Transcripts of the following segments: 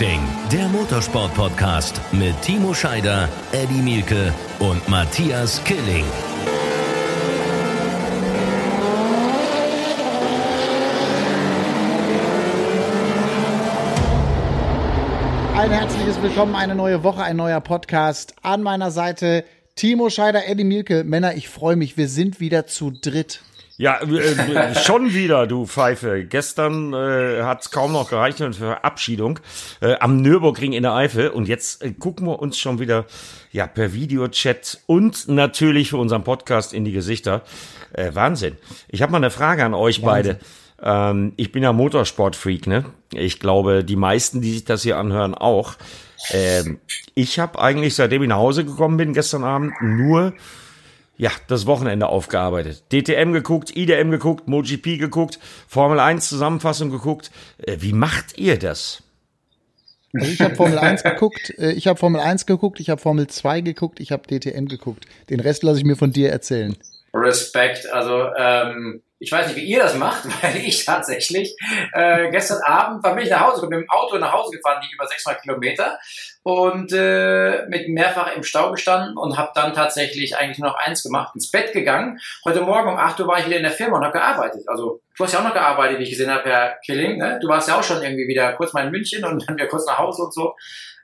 Racing, der Motorsport-Podcast mit Timo Scheider, Eddie Mielke und Matthias Killing. Ein herzliches Willkommen, eine neue Woche, ein neuer Podcast. An meiner Seite Timo Scheider, Eddie Mielke. Männer, ich freue mich, wir sind wieder zu dritt. Ja, äh, schon wieder, du Pfeife. Gestern äh, hat es kaum noch gereicht für Verabschiedung äh, am Nürburgring in der Eifel. Und jetzt äh, gucken wir uns schon wieder ja per Videochat und natürlich für unseren Podcast in die Gesichter. Äh, Wahnsinn. Ich habe mal eine Frage an euch Wahnsinn. beide. Ähm, ich bin ja Motorsportfreak, ne? Ich glaube, die meisten, die sich das hier anhören, auch. Ähm, ich habe eigentlich, seitdem ich nach Hause gekommen bin, gestern Abend, nur ja, das Wochenende aufgearbeitet. DTM geguckt, IDM geguckt, MotoGP geguckt, Formel 1 Zusammenfassung geguckt. Äh, wie macht ihr das? Also ich habe Formel 1 geguckt, äh, ich habe Formel 1 geguckt, ich habe Formel 2 geguckt, ich habe DTM geguckt. Den Rest lasse ich mir von dir erzählen. Respekt. Also ähm, ich weiß nicht, wie ihr das macht, weil ich tatsächlich äh, gestern Abend war bin ich nach Hause gekommen, mit dem Auto nach Hause gefahren, die über 600 Kilometer und äh, mit mehrfach im Stau gestanden und habe dann tatsächlich eigentlich nur noch eins gemacht, ins Bett gegangen. Heute Morgen um 8 Uhr war ich wieder in der Firma und habe gearbeitet. Also du hast ja auch noch gearbeitet, wie ich gesehen habe, Herr Killing. Ne? Du warst ja auch schon irgendwie wieder kurz mal in München und dann wieder kurz nach Hause und so.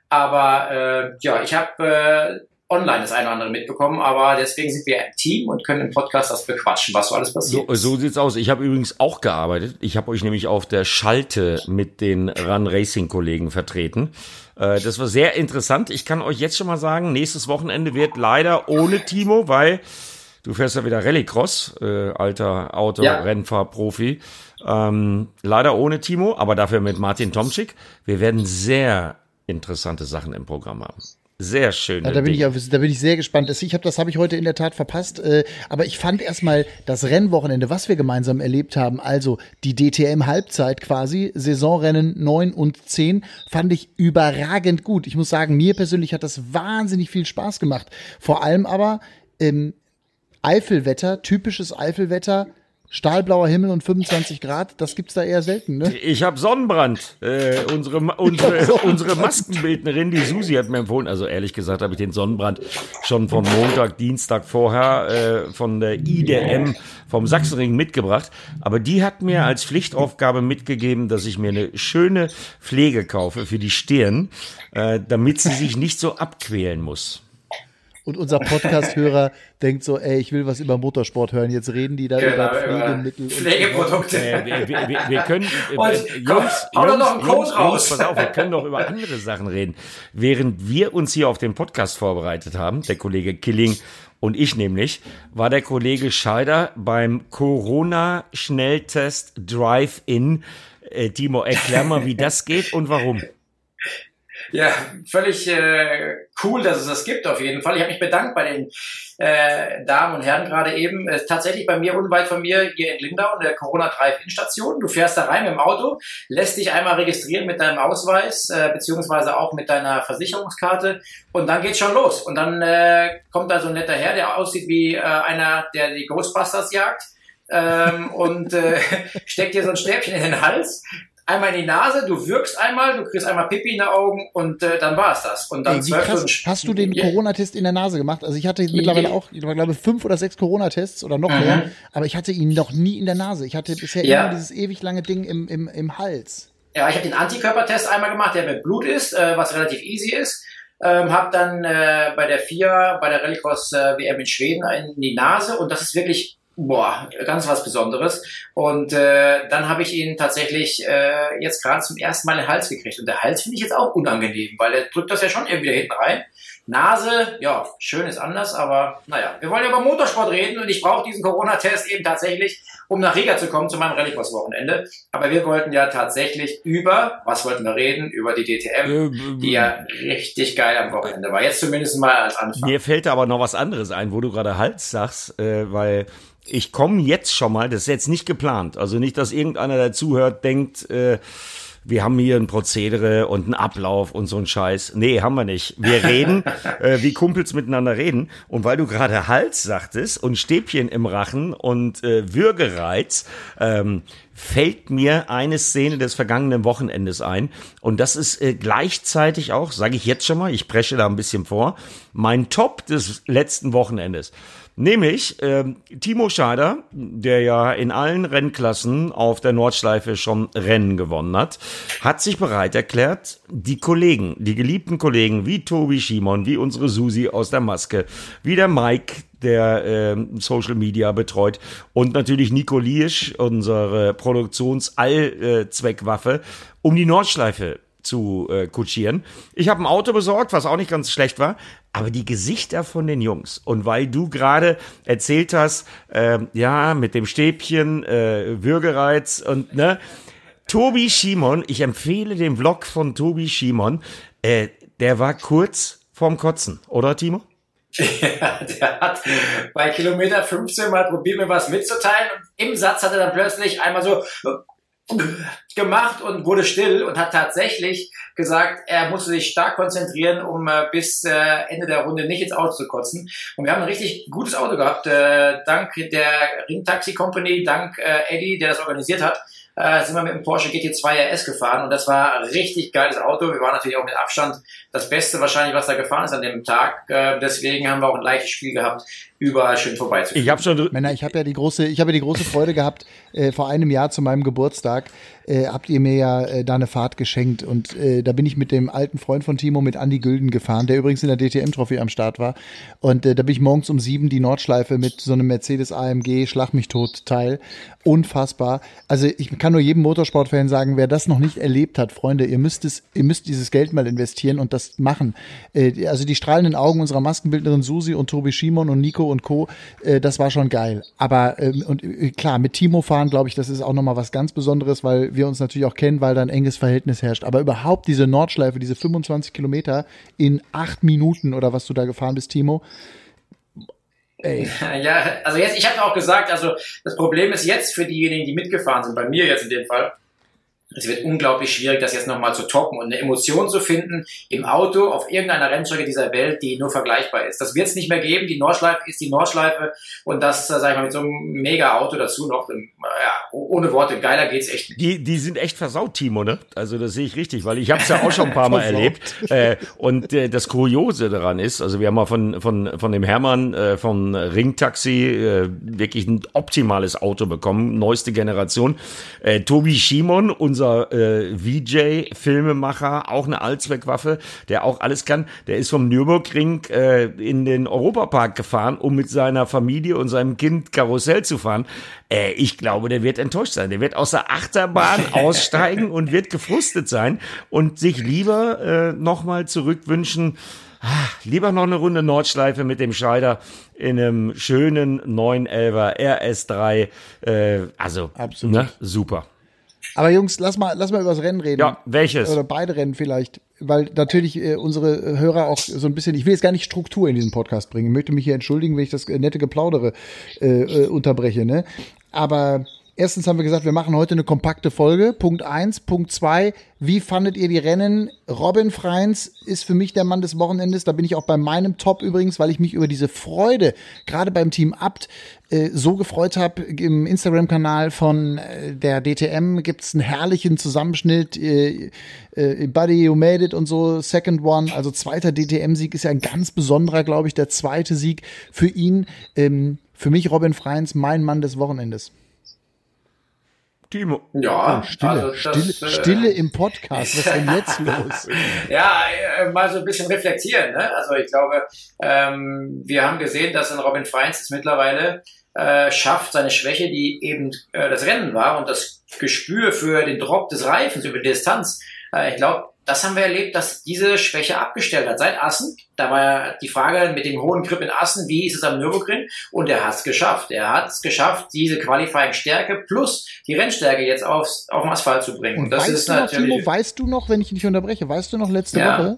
Aber äh, ja, ich habe äh, online das eine oder andere mitbekommen, aber deswegen sind wir ein Team und können im Podcast das bequatschen, was so alles passiert. So, so sieht's aus. Ich habe übrigens auch gearbeitet. Ich habe euch nämlich auf der Schalte mit den Run Racing Kollegen vertreten. Äh, das war sehr interessant. Ich kann euch jetzt schon mal sagen, nächstes Wochenende wird leider ohne Timo, weil du fährst ja wieder Rallycross, äh, alter Auto-Rennfahrprofi. Ja. Ähm, leider ohne Timo, aber dafür mit Martin Tomczyk. Wir werden sehr interessante Sachen im Programm haben. Sehr schön. Ja, da, bin ich, da bin ich sehr gespannt. Ich hab, das habe ich heute in der Tat verpasst. Äh, aber ich fand erstmal das Rennwochenende, was wir gemeinsam erlebt haben, also die DTM-Halbzeit quasi, Saisonrennen 9 und 10, fand ich überragend gut. Ich muss sagen, mir persönlich hat das wahnsinnig viel Spaß gemacht. Vor allem aber ähm, Eifelwetter, typisches Eifelwetter, Stahlblauer Himmel und 25 Grad, das gibt's da eher selten, ne? Ich habe Sonnenbrand. Äh, unsere unsere, unsere Maskenbildnerin, die Susi, hat mir empfohlen, also ehrlich gesagt habe ich den Sonnenbrand schon von Montag, Dienstag vorher äh, von der IDM vom Sachsenring mitgebracht. Aber die hat mir als Pflichtaufgabe mitgegeben, dass ich mir eine schöne Pflege kaufe für die Stirn, äh, damit sie sich nicht so abquälen muss. Und unser Podcast-Hörer denkt so, ey, ich will was über Motorsport hören. Jetzt reden die da genau, über Pflegemittel. Pflegeprodukte. Äh, wir, wir, wir, können, äh, Jungs, Jungs, Jungs, Jungs, pass auf, wir können doch über andere Sachen reden. Während wir uns hier auf den Podcast vorbereitet haben, der Kollege Killing und ich nämlich, war der Kollege Scheider beim Corona-Schnelltest Drive-In. Äh, Timo, erklär mal, wie das geht und warum. Ja, völlig äh, cool, dass es das gibt auf jeden Fall. Ich habe mich bedankt bei den äh, Damen und Herren gerade eben. Äh, tatsächlich bei mir unweit von mir hier in Lindau in der Corona Drive-In-Station. Du fährst da rein mit dem Auto, lässt dich einmal registrieren mit deinem Ausweis äh, beziehungsweise auch mit deiner Versicherungskarte und dann geht's schon los. Und dann äh, kommt da so ein netter Herr, der aussieht wie äh, einer, der die Ghostbusters jagt. ähm, und äh, steckt dir so ein Stäbchen in den Hals, einmal in die Nase, du wirkst einmal, du kriegst einmal Pipi in die Augen und äh, dann war es das. Und dann Ey, krass, hast du den Corona-Test in der Nase gemacht? Also ich hatte mittlerweile auch, ich glaube fünf oder sechs Corona-Tests oder noch mhm. mehr, aber ich hatte ihn noch nie in der Nase. Ich hatte bisher ja. immer dieses ewig lange Ding im, im, im Hals. Ja, ich habe den Antikörpertest einmal gemacht, der mit Blut ist, äh, was relativ easy ist. Ähm, habe dann äh, bei der FIA, bei der Rallycross äh, WM in Schweden in die Nase und das ist wirklich boah, ganz was Besonderes. Und äh, dann habe ich ihn tatsächlich äh, jetzt gerade zum ersten Mal in den Hals gekriegt. Und der Hals finde ich jetzt auch unangenehm, weil er drückt das ja schon irgendwie da hinten rein. Nase, ja, schön ist anders, aber naja, wir wollen ja über Motorsport reden und ich brauche diesen Corona-Test eben tatsächlich, um nach Riga zu kommen zu meinem Rallycross-Wochenende. Aber wir wollten ja tatsächlich über, was wollten wir reden? Über die DTM, die ja richtig geil am Wochenende war. Jetzt zumindest mal als Anfang. Mir fällt aber noch was anderes ein, wo du gerade Hals sagst, äh, weil ich komme jetzt schon mal, das ist jetzt nicht geplant, also nicht, dass irgendeiner, der zuhört, denkt, äh, wir haben hier ein Prozedere und einen Ablauf und so ein Scheiß. Nee, haben wir nicht. Wir reden, äh, wie Kumpels miteinander reden. Und weil du gerade Hals sagtest und Stäbchen im Rachen und äh, Würgereiz, ähm, fällt mir eine Szene des vergangenen Wochenendes ein. Und das ist äh, gleichzeitig auch, sage ich jetzt schon mal, ich presche da ein bisschen vor, mein Top des letzten Wochenendes. Nämlich ähm, Timo Scheider, der ja in allen Rennklassen auf der Nordschleife schon Rennen gewonnen hat, hat sich bereit erklärt, die Kollegen, die geliebten Kollegen wie Tobi Schimon, wie unsere Susi aus der Maske, wie der Mike, der äh, Social Media betreut und natürlich Nico Liesch, unsere Produktionsallzweckwaffe, um die Nordschleife zu äh, kutschieren. Ich habe ein Auto besorgt, was auch nicht ganz schlecht war, aber die Gesichter von den Jungs. Und weil du gerade erzählt hast, äh, ja, mit dem Stäbchen, äh, Würgereiz und ne, Tobi Schimon, ich empfehle den Vlog von Tobi Schimon, äh, der war kurz vorm Kotzen, oder Timo? Ja, der hat bei Kilometer 15 mal probiert, mir was mitzuteilen. Und im Satz hat er dann plötzlich einmal so gemacht und wurde still und hat tatsächlich gesagt, er musste sich stark konzentrieren, um äh, bis äh, Ende der Runde nicht ins Auto zu kotzen. Und wir haben ein richtig gutes Auto gehabt, äh, dank der Ringtaxi Company, dank äh, Eddie, der das organisiert hat äh, sind wir mit dem Porsche GT2 RS gefahren und das war ein richtig geiles Auto. Wir waren natürlich auch mit Abstand das Beste wahrscheinlich, was da gefahren ist an dem Tag. Äh, deswegen haben wir auch ein leichtes Spiel gehabt, überall schön vorbeizufahren. Ich habe schon Männer, ich habe ja die große, ich habe ja die große Freude gehabt äh, vor einem Jahr zu meinem Geburtstag äh, habt ihr mir ja äh, da eine Fahrt geschenkt und äh, da bin ich mit dem alten Freund von Timo mit Andy Gülden gefahren, der übrigens in der DTM Trophy am Start war und äh, da bin ich morgens um sieben die Nordschleife mit so einem Mercedes AMG Schlag mich tot Teil unfassbar. Also ich kann nur jedem Motorsportfan sagen, wer das noch nicht erlebt hat, Freunde, ihr müsst es, ihr müsst dieses Geld mal investieren und das machen. Äh, also die strahlenden Augen unserer Maskenbildnerin Susi und Tobi Schimon und Nico und Co. Äh, das war schon geil. Aber äh, und klar mit Timo fahren, glaube ich, das ist auch noch mal was ganz Besonderes, weil wir uns natürlich auch kennen, weil da ein enges Verhältnis herrscht. Aber überhaupt diese Nordschleife, diese 25 Kilometer in acht Minuten oder was du da gefahren bist, Timo, Ey. Ja, also jetzt, ich habe auch gesagt, also das Problem ist jetzt für diejenigen, die mitgefahren sind, bei mir jetzt in dem Fall, es wird unglaublich schwierig, das jetzt nochmal zu toppen und eine Emotion zu finden im Auto auf irgendeiner Rennstrecke dieser Welt, die nur vergleichbar ist. Das wird es nicht mehr geben. Die Nordschleife ist die Nordschleife und das, äh, sag ich mal, mit so einem Mega-Auto dazu noch, ähm, ja, ohne Worte, geiler geht's echt nicht. Die, die sind echt versaut, Timo, ne? Also das sehe ich richtig, weil ich habe es ja auch schon ein paar Mal erlebt. Äh, und äh, das Kuriose daran ist, also wir haben mal von, von, von dem Hermann äh, von Ringtaxi äh, wirklich ein optimales Auto bekommen, neueste Generation. Äh, Tobi Schimon, unser unser äh, VJ, Filmemacher, auch eine Allzweckwaffe, der auch alles kann. Der ist vom Nürburgring äh, in den Europapark gefahren, um mit seiner Familie und seinem Kind Karussell zu fahren. Äh, ich glaube, der wird enttäuscht sein. Der wird aus der Achterbahn aussteigen und wird gefrustet sein und sich lieber äh, nochmal zurückwünschen. Ach, lieber noch eine Runde Nordschleife mit dem Scheider in einem schönen 911er RS3. Äh, also, Absolut. Ne, super. Aber Jungs, lass mal, lass mal über das Rennen reden. Ja, welches? Oder beide Rennen vielleicht. Weil natürlich äh, unsere Hörer auch so ein bisschen, ich will jetzt gar nicht Struktur in diesen Podcast bringen. Ich möchte mich hier entschuldigen, wenn ich das nette Geplaudere äh, äh, unterbreche. Ne? Aber Erstens haben wir gesagt, wir machen heute eine kompakte Folge. Punkt eins. Punkt zwei. Wie fandet ihr die Rennen? Robin Freins ist für mich der Mann des Wochenendes. Da bin ich auch bei meinem Top übrigens, weil ich mich über diese Freude, gerade beim Team Abt, äh, so gefreut habe. Im Instagram-Kanal von äh, der DTM gibt's einen herrlichen Zusammenschnitt. Äh, äh, Buddy, you made it und so. Second one. Also zweiter DTM-Sieg ist ja ein ganz besonderer, glaube ich, der zweite Sieg für ihn. Ähm, für mich Robin Freins, mein Mann des Wochenendes. Timo. Ja, oh, Stille, also das, Stille, äh, Stille im Podcast. Was ist denn jetzt los? ja, äh, mal so ein bisschen reflektieren. Ne? Also ich glaube, ähm, wir haben gesehen, dass ein Robin Freins es mittlerweile äh, schafft, seine Schwäche, die eben äh, das Rennen war und das Gespür für den Drop des Reifens über die Distanz. Äh, ich glaube, das haben wir erlebt, dass diese Schwäche abgestellt hat. Seit Assen, da war ja die Frage mit dem hohen Grip in Assen, wie ist es am Nürburgring? Und er hat es geschafft. Er hat es geschafft, diese Qualifying-Stärke plus die Rennstärke jetzt aufs, auf den Asphalt zu bringen. Und das weißt ist du noch, Timo, weißt du noch, wenn ich dich unterbreche, weißt du noch letzte ja. Woche,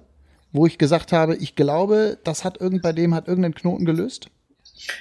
wo ich gesagt habe, ich glaube, das hat irgend bei dem hat irgendeinen Knoten gelöst?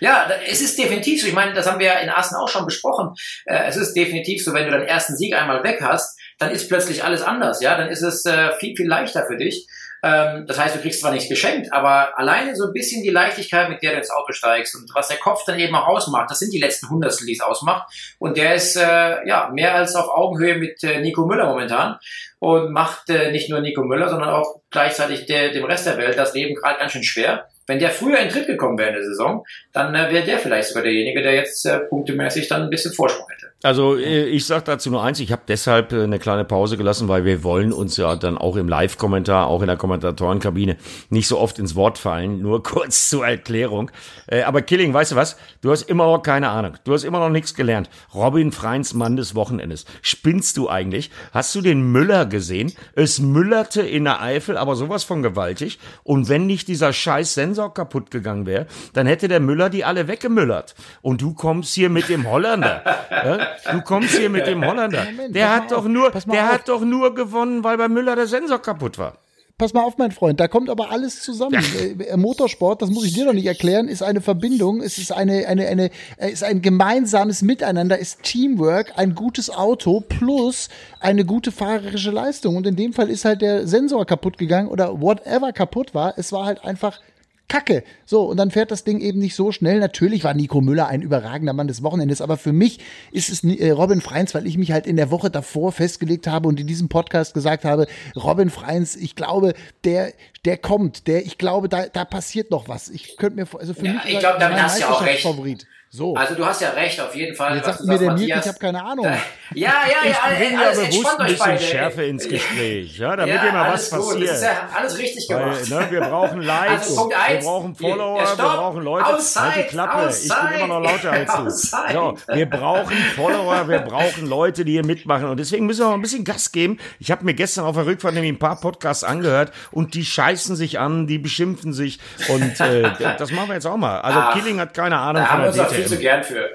Ja, es ist definitiv so. Ich meine, das haben wir ja in Assen auch schon besprochen. Äh, es ist definitiv so, wenn du deinen ersten Sieg einmal weg hast, dann ist plötzlich alles anders, ja, dann ist es äh, viel, viel leichter für dich. Ähm, das heißt, du kriegst zwar nichts geschenkt, aber alleine so ein bisschen die Leichtigkeit, mit der du ins Auto steigst und was der Kopf dann eben auch ausmacht, das sind die letzten Hundertstel, die es ausmacht. Und der ist äh, ja mehr als auf Augenhöhe mit Nico Müller momentan und macht nicht nur Nico Müller, sondern auch gleichzeitig dem Rest der Welt das Leben gerade ganz schön schwer. Wenn der früher in Tritt gekommen wäre in der Saison, dann äh, wäre der vielleicht sogar derjenige, der jetzt äh, punktemäßig dann ein bisschen Vorsprung hätte. Also äh, ich sage dazu nur eins, ich habe deshalb äh, eine kleine Pause gelassen, weil wir wollen uns ja dann auch im Live-Kommentar, auch in der Kommentatorenkabine nicht so oft ins Wort fallen. Nur kurz zur Erklärung. Äh, aber Killing, weißt du was? Du hast immer noch keine Ahnung. Du hast immer noch nichts gelernt. Robin Freins Mann des Wochenendes. Spinnst du eigentlich? Hast du den Müller gesehen? Es müllerte in der Eifel, aber sowas von gewaltig. Und wenn nicht dieser scheiß Sensor kaputt gegangen wäre, dann hätte der Müller die alle weggemüllert. Und du kommst hier mit dem Holländer. ja? Du kommst hier mit dem Holländer. Moment, der hat doch auf, nur, der auf. hat doch nur gewonnen, weil bei Müller der Sensor kaputt war. Pass mal auf, mein Freund, da kommt aber alles zusammen. Äh, Motorsport, das muss ich dir noch nicht erklären, ist eine Verbindung, es ist eine, eine, eine, äh, ist ein gemeinsames Miteinander, ist Teamwork, ein gutes Auto plus eine gute fahrerische Leistung. Und in dem Fall ist halt der Sensor kaputt gegangen oder whatever kaputt war. Es war halt einfach Kacke. So, und dann fährt das Ding eben nicht so schnell. Natürlich war Nico Müller ein überragender Mann des Wochenendes, aber für mich ist es äh, Robin Freins, weil ich mich halt in der Woche davor festgelegt habe und in diesem Podcast gesagt habe, Robin Freins, ich glaube, der, der kommt, der, ich glaube, da, da passiert noch was. Ich könnte mir, also für Ja, mich ich ist glaub, er damit mein hast du ja auch recht. Meisterschaftsfavorit. So. Also du hast ja recht, auf jeden Fall. Jetzt sagt mir der Mirke, ich habe keine Ahnung. Ja, ja, ja, Ich bringe ja alles bewusst ein bisschen beide. Schärfe ins Gespräch, ja, damit ja, hier mal was gut. passiert. Das ist ja alles richtig Weil, gemacht. ne, wir brauchen Likes, Also wir brauchen Follower, ja, wir brauchen Leute. Outside, halt die Klappe, ich bin immer noch lauter als du. outside. So, wir brauchen Follower, wir brauchen Leute, die hier mitmachen. Und deswegen müssen wir mal ein bisschen Gas geben. Ich habe mir gestern auf der Rückfahrt nämlich ein paar Podcasts angehört und die scheißen sich an, die beschimpfen sich. Und äh, das machen wir jetzt auch mal. Also Ach, Killing hat keine Ahnung Da von der auch viel zu DTM. gern für.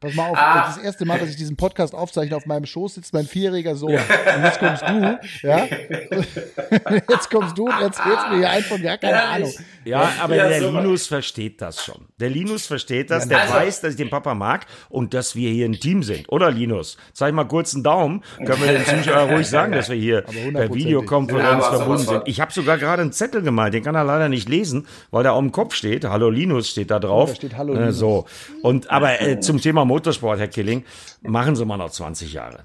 Pass mal auf, Ah. das ist das erste Mal, dass ich diesen Podcast aufzeichne. Auf meinem Schoß sitzt mein vierjähriger Sohn. Und jetzt kommst du, ja? Jetzt kommst du und erzählst mir hier ein von gar keine Ehrlich? Ahnung. Ja, aber Ja, der super. Linus versteht das schon. Der Linus versteht das, der Also- weiß, dass ich den Papa mag und dass wir hier ein Team sind. Oder Linus? Zeig mal kurz einen Daumen. Können wir den Zuschauern ruhig sagen, dass wir hier per. Videokonferenz Ja, verbunden sind. Ich habe sogar gerade einen Zettel gemalt, den kann er leider nicht lesen, weil der auf dem Kopf steht. Hallo Linus steht da drauf. da steht Hallo Äh, Linus. So. Und aber äh, zum Thema Motorsport, Herr Killing, machen Sie mal noch 20 Jahre.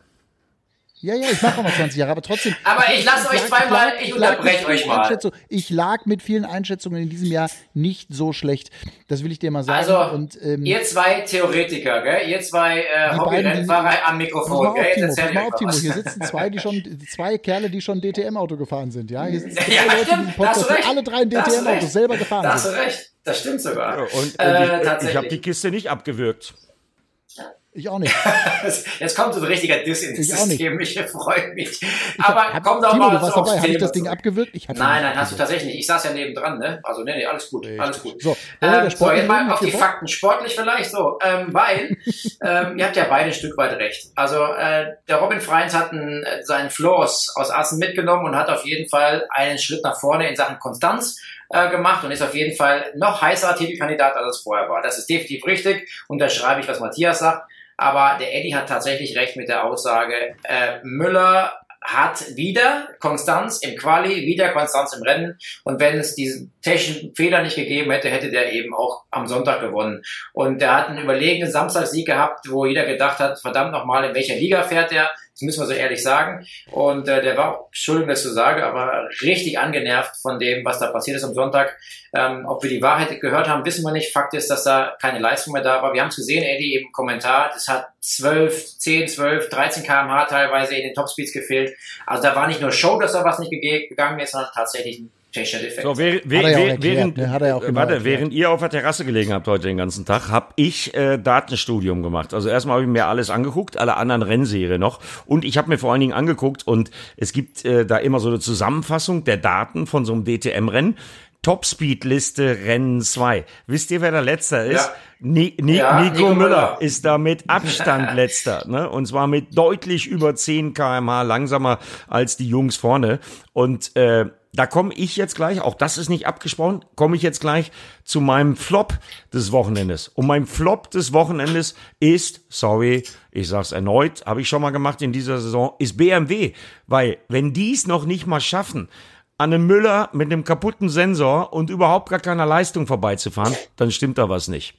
Ja, ja, ich mache auch noch 20 Jahre, aber trotzdem. Aber ich lasse euch zweimal, ich lag mit unterbreche vielen euch mal. Einschätzungen- Ich lag mit vielen Einschätzungen in diesem Jahr nicht so schlecht. Das will ich dir mal sagen. Also, und, ähm, ihr zwei Theoretiker, gell? Ihr zwei äh, Hobby-Rennfahrer am Mikrofon, gell? Timo, mal auf, Timo. Hier sitzen zwei, die schon, zwei Kerle, die schon DTM-Auto gefahren sind, ja? Hier sitzen zwei Ja, Leute, die stimmt, hast Podcast, alle drei in Da hast du DTM-Autos recht. selber Da gefahren hast du sind. recht. Das stimmt sogar. Und, und äh, die, ich habe die Kiste nicht abgewürgt. Ich auch nicht. Jetzt kommt so ein richtiger Diss ins Ich auch nicht. System. Ich freue mich. Aber Hab, komm doch Timo, mal du warst dabei. Habe ich das Ding ihn Nein, nein, hast du tatsächlich nicht. Ich saß ja nebendran, ne? Also, nee, nee, alles gut, alles gut. So, Ähm, so, Sport jetzt mal auf die Bock? Fakten. Sportlich vielleicht so, ähm, weil ähm, ihr habt ja beide ein Stück weit recht. Also äh, der Robin Freins hat einen, äh, seinen Floors aus Assen mitgenommen und hat auf jeden Fall einen Schritt nach vorne in Sachen Konstanz äh, gemacht und ist auf jeden Fall noch heißerer Titelkandidat, als es vorher war. Das ist definitiv richtig. Unterschreibe ich, was Matthias sagt. Aber der Eddie hat tatsächlich recht mit der Aussage, äh, Müller hat wieder Konstanz im Quali, wieder Konstanz im Rennen. Und wenn es diesen technischen Fehler nicht gegeben hätte, hätte der eben auch am Sonntag gewonnen. Und er hat einen überlegenen Samstagssieg gehabt, wo jeder gedacht hat, verdammt nochmal, in welcher Liga fährt er? Das müssen wir so ehrlich sagen. Und äh, der war, Entschuldigung, dass ich so sage, aber richtig angenervt von dem, was da passiert ist am Sonntag. Ähm, ob wir die Wahrheit gehört haben, wissen wir nicht. Fakt ist, dass da keine Leistung mehr da war. Wir haben es gesehen, Eddie im Kommentar. Das hat 12, 10, 12, 13 kmh teilweise in den Topspeeds gefehlt. Also da war nicht nur Show, dass da was nicht gegangen ist, sondern tatsächlich ein So, wer, wer, er erklärt, während, ne? Äh, genau warte, erklärt. während ihr auf der Terrasse gelegen habt heute den ganzen Tag, habe ich äh, Datenstudium gemacht. Also erstmal habe ich mir alles angeguckt, alle anderen Rennserie noch. Und ich habe mir vor allen Dingen angeguckt und es gibt äh, da immer so eine Zusammenfassung der Daten von so einem DTM-Rennen. Topspeed-Liste Rennen 2. Wisst ihr, wer der Letzter ist? Ja. Ni Ni Ja, Nico, Nico Müller Müller. ist da mit Abstand letzter, ne? Und zwar mit deutlich über 10 kmh langsamer als die Jungs vorne. Und äh, da komme ich jetzt gleich, auch das ist nicht abgesprochen, komme ich jetzt gleich zu meinem Flop des Wochenendes. Und mein Flop des Wochenendes ist, sorry, ich sag's erneut, habe ich schon mal gemacht in dieser Saison, ist BMW. Weil wenn die es noch nicht mal schaffen, an einem Müller mit einem kaputten Sensor und überhaupt gar keiner Leistung vorbeizufahren, dann stimmt da was nicht.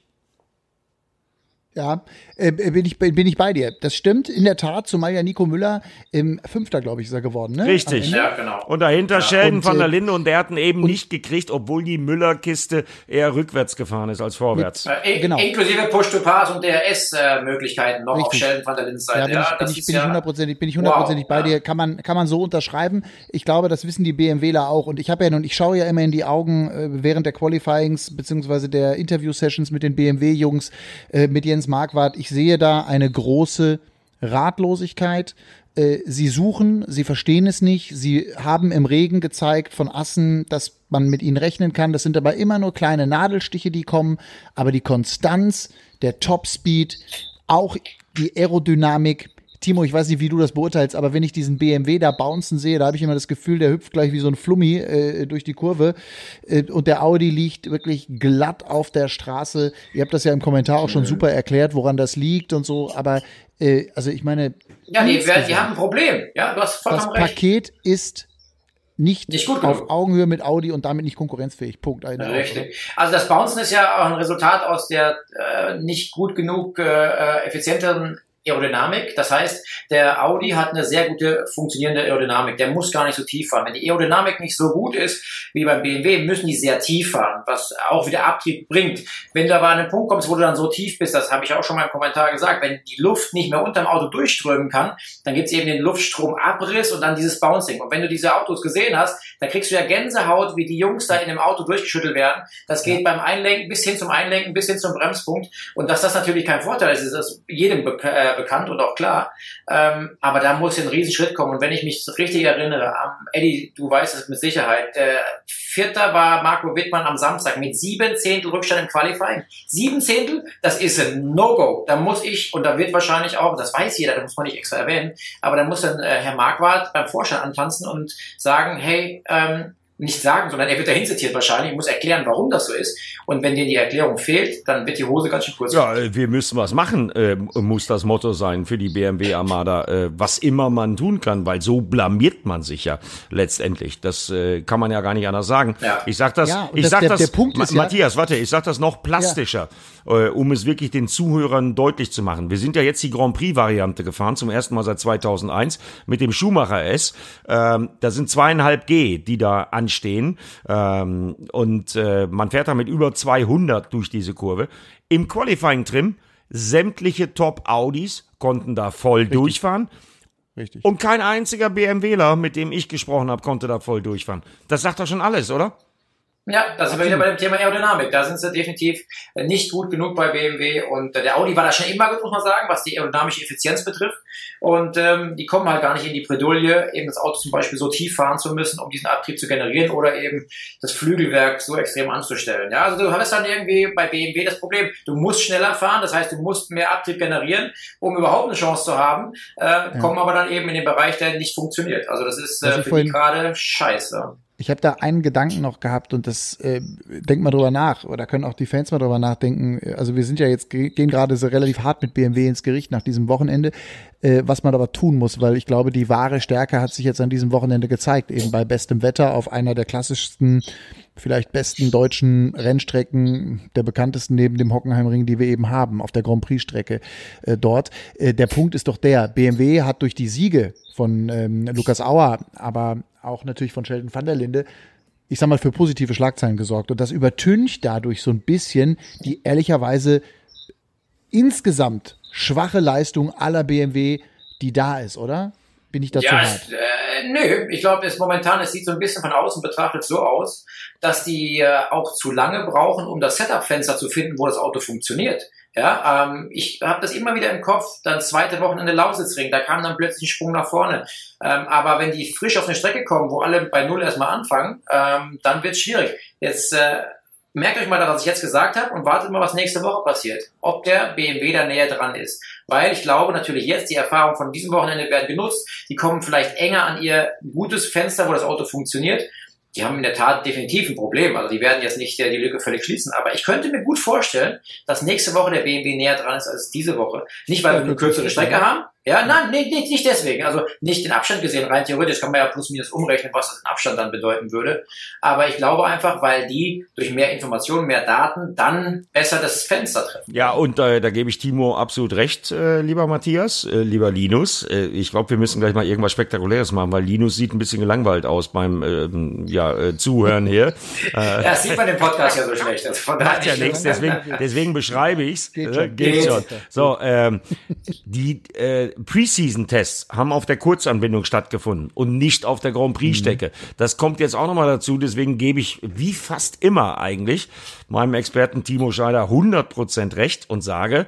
Ja, äh, bin, ich, bin ich bei dir. Das stimmt in der Tat, zumal ja Nico Müller im Fünfter, glaube ich, ist er geworden. Ne? Richtig. Ja, genau. Und dahinter ja. Sheldon Und, van der äh, Linde und der hat ihn eben nicht gekriegt, obwohl die Müller-Kiste eher rückwärts gefahren ist als vorwärts. Äh, Genau. Inklusive Push-to-Pass und DRS-Möglichkeiten noch auf Richtig. Sheldon van der Lindenseite. Ja, bin ich, bin das ich, ist bin ich ja- hundertprozentig, bin ich hundertprozentig Wow, bei ja. dir. Kann man, kann man so unterschreiben. Ich glaube, das wissen die BMWler auch. Und ich habe ja nun, ich schaue ja immer in die Augen äh, während der Qualifyings beziehungsweise der Interview-Sessions mit den BMW-Jungs, äh, mit Jens Marquardt. Ich sehe da eine große Ratlosigkeit. Äh, Sie suchen, sie verstehen es nicht. Sie haben im Regen gezeigt von Assen, dass man mit ihnen rechnen kann. Das sind aber immer nur kleine Nadelstiche, die kommen. Aber die Konstanz, der Topspeed, auch die Aerodynamik. Timo, ich weiß nicht, wie du das beurteilst, aber wenn ich diesen BMW da bouncen sehe, da habe ich immer das Gefühl, der hüpft gleich wie so ein Flummi äh, durch die Kurve. Äh, und der Audi liegt wirklich glatt auf der Straße. Ihr habt das ja im Kommentar auch schon super erklärt, woran das liegt und so. Aber äh, also ich meine, Ja, die, insgesamt, die haben ein Problem. Ja, du hast das vollkommen recht. Paket ist nicht, Nicht auf genug. Augenhöhe mit Audi und damit nicht konkurrenzfähig. Punkt. Richtig. Also das Bouncen ist ja auch ein Resultat aus der äh, nicht gut genug äh, äh, effizienteren Aerodynamik. Das heißt, der Audi hat eine sehr gute funktionierende Aerodynamik. Der muss gar nicht so tief fahren. Wenn die Aerodynamik nicht so gut ist wie beim BMW, müssen die sehr tief fahren, was auch wieder Abtrieb bringt. Wenn du aber an einen Punkt kommst, wo du dann so tief bist, das habe ich auch schon mal im Kommentar gesagt, wenn die Luft nicht mehr unterm Auto durchströmen kann, dann gibt es eben den Luftstromabriss und dann dieses Bouncing. Und wenn du diese Autos gesehen hast, dann kriegst du ja Gänsehaut, wie die Jungs da in dem Auto durchgeschüttelt werden. Das geht beim Einlenken bis hin zum Einlenken, bis hin zum Bremspunkt. Und dass das natürlich kein Vorteil ist, ist das jedem bek äh, bekannt und auch klar. Ähm, aber da muss ein Riesenschritt kommen. Und wenn ich mich richtig erinnere, am Eddie, du weißt es mit Sicherheit, äh, Vierter war Marco Wittmann am Samstag mit sieben Zehntel Rückstand im Qualifying. Sieben Zehntel, das ist ein No-Go. Da muss ich, und da wird wahrscheinlich auch, das weiß jeder, da muss man nicht extra erwähnen, aber da muss dann äh, Herr Marquardt beim Vorstand antanzen und sagen, hey, ähm, nicht sagen, sondern er wird dahin zitiert wahrscheinlich, muss erklären, warum das so ist. Und wenn dir die Erklärung fehlt, dann wird die Hose ganz schön kurz. Ja, wir müssen was machen, äh, muss das Motto sein für die BMW Armada, äh, was immer man tun kann, weil so blamiert man sich ja letztendlich. Das äh, kann man ja gar nicht anders sagen. Ja. Ich sag das, Ja, ich das- sag der- das, der Punkt Ma ist ja- Matthias, warte, ich sag das noch plastischer, äh, um es wirklich den Zuhörern deutlich zu machen. Wir sind ja jetzt die Grand Prix Variante gefahren, zum ersten Mal seit 2001 mit dem Schumacher S. Ähm, da sind zweieinhalb G, die da anstehen. Ähm, und äh, man fährt da mit über 200 durch diese Kurve. Im Qualifying-Trim sämtliche Top-Audis konnten da voll durchfahren. Richtig. Und kein einziger BMWler, mit dem ich gesprochen habe, konnte da voll durchfahren. Das sagt doch schon alles, oder? Ja, da sind wir wieder bei dem Thema Aerodynamik. Da sind sie definitiv äh, nicht gut genug bei BMW und äh, der Audi war da schon immer gut, muss man sagen, was die aerodynamische Effizienz betrifft. Und ähm, die kommen halt gar nicht in die Bredouille, eben das Auto zum Beispiel so tief fahren zu müssen, um diesen Abtrieb zu generieren oder eben das Flügelwerk so extrem anzustellen. Ja, also du hast dann irgendwie bei BMW das Problem, du musst schneller fahren, das heißt, du musst mehr Abtrieb generieren, um überhaupt eine Chance zu haben, äh, kommen aber dann eben in den Bereich, der nicht funktioniert. Also das ist äh, für die gerade scheiße. Ich habe da einen Gedanken noch gehabt und das äh, denkt mal drüber nach oder können auch die Fans mal drüber nachdenken. Also wir sind ja jetzt ge- gehen gerade so relativ hart mit BMW ins Gericht nach diesem Wochenende, äh, was man aber tun muss, weil ich glaube, die wahre Stärke hat sich jetzt an diesem Wochenende gezeigt, eben bei bestem Wetter auf einer der klassischsten, vielleicht besten deutschen Rennstrecken, der bekanntesten neben dem Hockenheimring, die wir eben haben, auf der Grand Prix Strecke äh, dort. Äh, der Punkt ist doch der, BMW hat durch die Siege von ähm, Lukas Auer, aber auch natürlich von Sheldon van der Linde, ich sag mal, für positive Schlagzeilen gesorgt. Und das übertüncht dadurch so ein bisschen die ehrlicherweise insgesamt schwache Leistung aller BMW, die da ist, oder? Bin ich dazu Ja, hart? äh, nö, ich glaube, es momentan, es sieht so ein bisschen von außen betrachtet so aus, dass die äh, auch zu lange brauchen, um das Setup-Fenster zu finden, wo das Auto funktioniert. Ja, ähm, ich habe das immer wieder im Kopf, dann zweite Wochenende Lausitzring, da kam dann plötzlich ein Sprung nach vorne. Ähm, aber wenn die frisch auf eine Strecke kommen, wo alle bei Null erstmal anfangen, ähm, dann wird es schwierig. Jetzt äh, merkt euch mal, was ich jetzt gesagt habe und wartet mal, was nächste Woche passiert. Ob der BMW da näher dran ist. Weil ich glaube natürlich jetzt, die Erfahrungen von diesem Wochenende werden genutzt. Die kommen vielleicht enger an ihr gutes Fenster, wo das Auto funktioniert. Die haben in der Tat definitiv ein Problem. Also die werden jetzt nicht äh, die Lücke völlig schließen. Aber ich könnte mir gut vorstellen, dass nächste Woche der BMW näher dran ist als diese Woche. Nicht, weil Ja, wir eine kürzere Strecke vorstellen. haben. Ja, nein, nee, nicht, nicht deswegen. Also nicht den Abstand gesehen. Rein theoretisch kann man ja plus minus umrechnen, was das in Abstand dann bedeuten würde. Aber ich glaube einfach, weil die durch mehr Informationen, mehr Daten dann besser das Fenster treffen. Ja, und äh, da gebe ich Timo absolut recht, äh, lieber Matthias, äh, lieber Linus. Äh, ich glaube, wir müssen gleich mal irgendwas Spektakuläres machen, weil Linus sieht ein bisschen gelangweilt aus beim äh, ja, äh, Zuhören hier. Äh, ja, sieht man den Podcast ja so schlecht. Also von daher ja nichts, deswegen, deswegen beschreibe ich's. Geht, schon. Geht, Geht schon. So, ähm, die äh, Preseason-Tests haben auf der Kurzanbindung stattgefunden und nicht auf der Grand Prix-Strecke. Mhm. Das kommt jetzt auch nochmal dazu, deswegen gebe ich, wie fast immer eigentlich, meinem Experten Timo Scheider 100% recht und sage,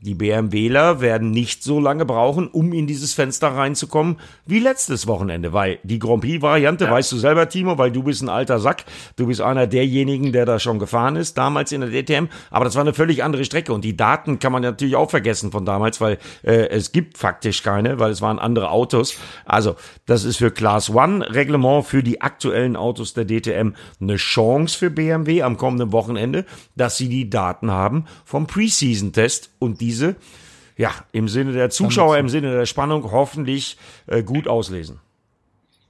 die BMWler werden nicht so lange brauchen, um in dieses Fenster reinzukommen wie letztes Wochenende, weil die Grand Prix-Variante, ja. weißt du selber, Timo, weil du bist ein alter Sack, du bist einer derjenigen, der da schon gefahren ist, damals in der DTM, aber das war eine völlig andere Strecke und die Daten kann man natürlich auch vergessen von damals, weil äh, es gibt faktisch keine, weil es waren andere Autos. Also das ist für Class One Reglement für die aktuellen Autos der DTM eine Chance für BMW am kommenden Wochenende, dass sie die Daten haben vom Preseason-Test und die diese, ja, im Sinne der Zuschauer, im Sinne der Spannung hoffentlich äh, gut auslesen.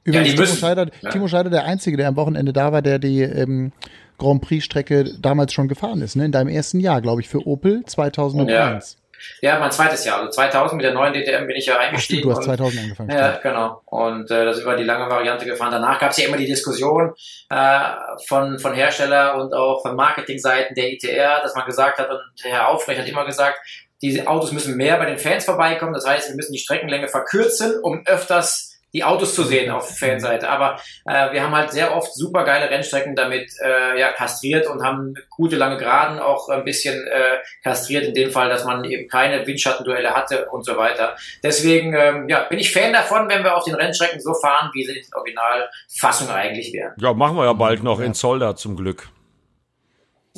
Übrigens, ja, Timo, Scheider, ja. Timo Scheider, der Einzige, der am Wochenende da war, der die ähm, Grand Prix-Strecke damals schon gefahren ist, ne? in deinem ersten Jahr, glaube ich, für Opel 2001. Ja. Ja, mein zweites Jahr. Also 2000 mit der neuen DTM bin ich ja eingestiegen. Ach, du hast 2000 angefangen. Ja, genau. Und äh, das war die lange Variante gefahren. Danach gab es ja immer die Diskussion äh, von, von Hersteller und auch von Marketingseiten der ITR, dass man gesagt hat, und Herr Aufrecht hat immer gesagt, diese Autos müssen mehr bei den Fans vorbeikommen. Das heißt, wir müssen die Streckenlänge verkürzen, um öfters die Autos zu sehen auf Fanseite. Aber äh, wir haben halt sehr oft super geile Rennstrecken damit äh, ja, kastriert und haben gute lange Geraden auch ein bisschen äh, kastriert, in dem Fall, dass man eben keine Windschattenduelle hatte und so weiter. Deswegen ähm, ja, bin ich Fan davon, wenn wir auf den Rennstrecken so fahren, wie sie in der Originalfassung eigentlich wären. Ja, machen wir ja bald noch in Zolder zum Glück.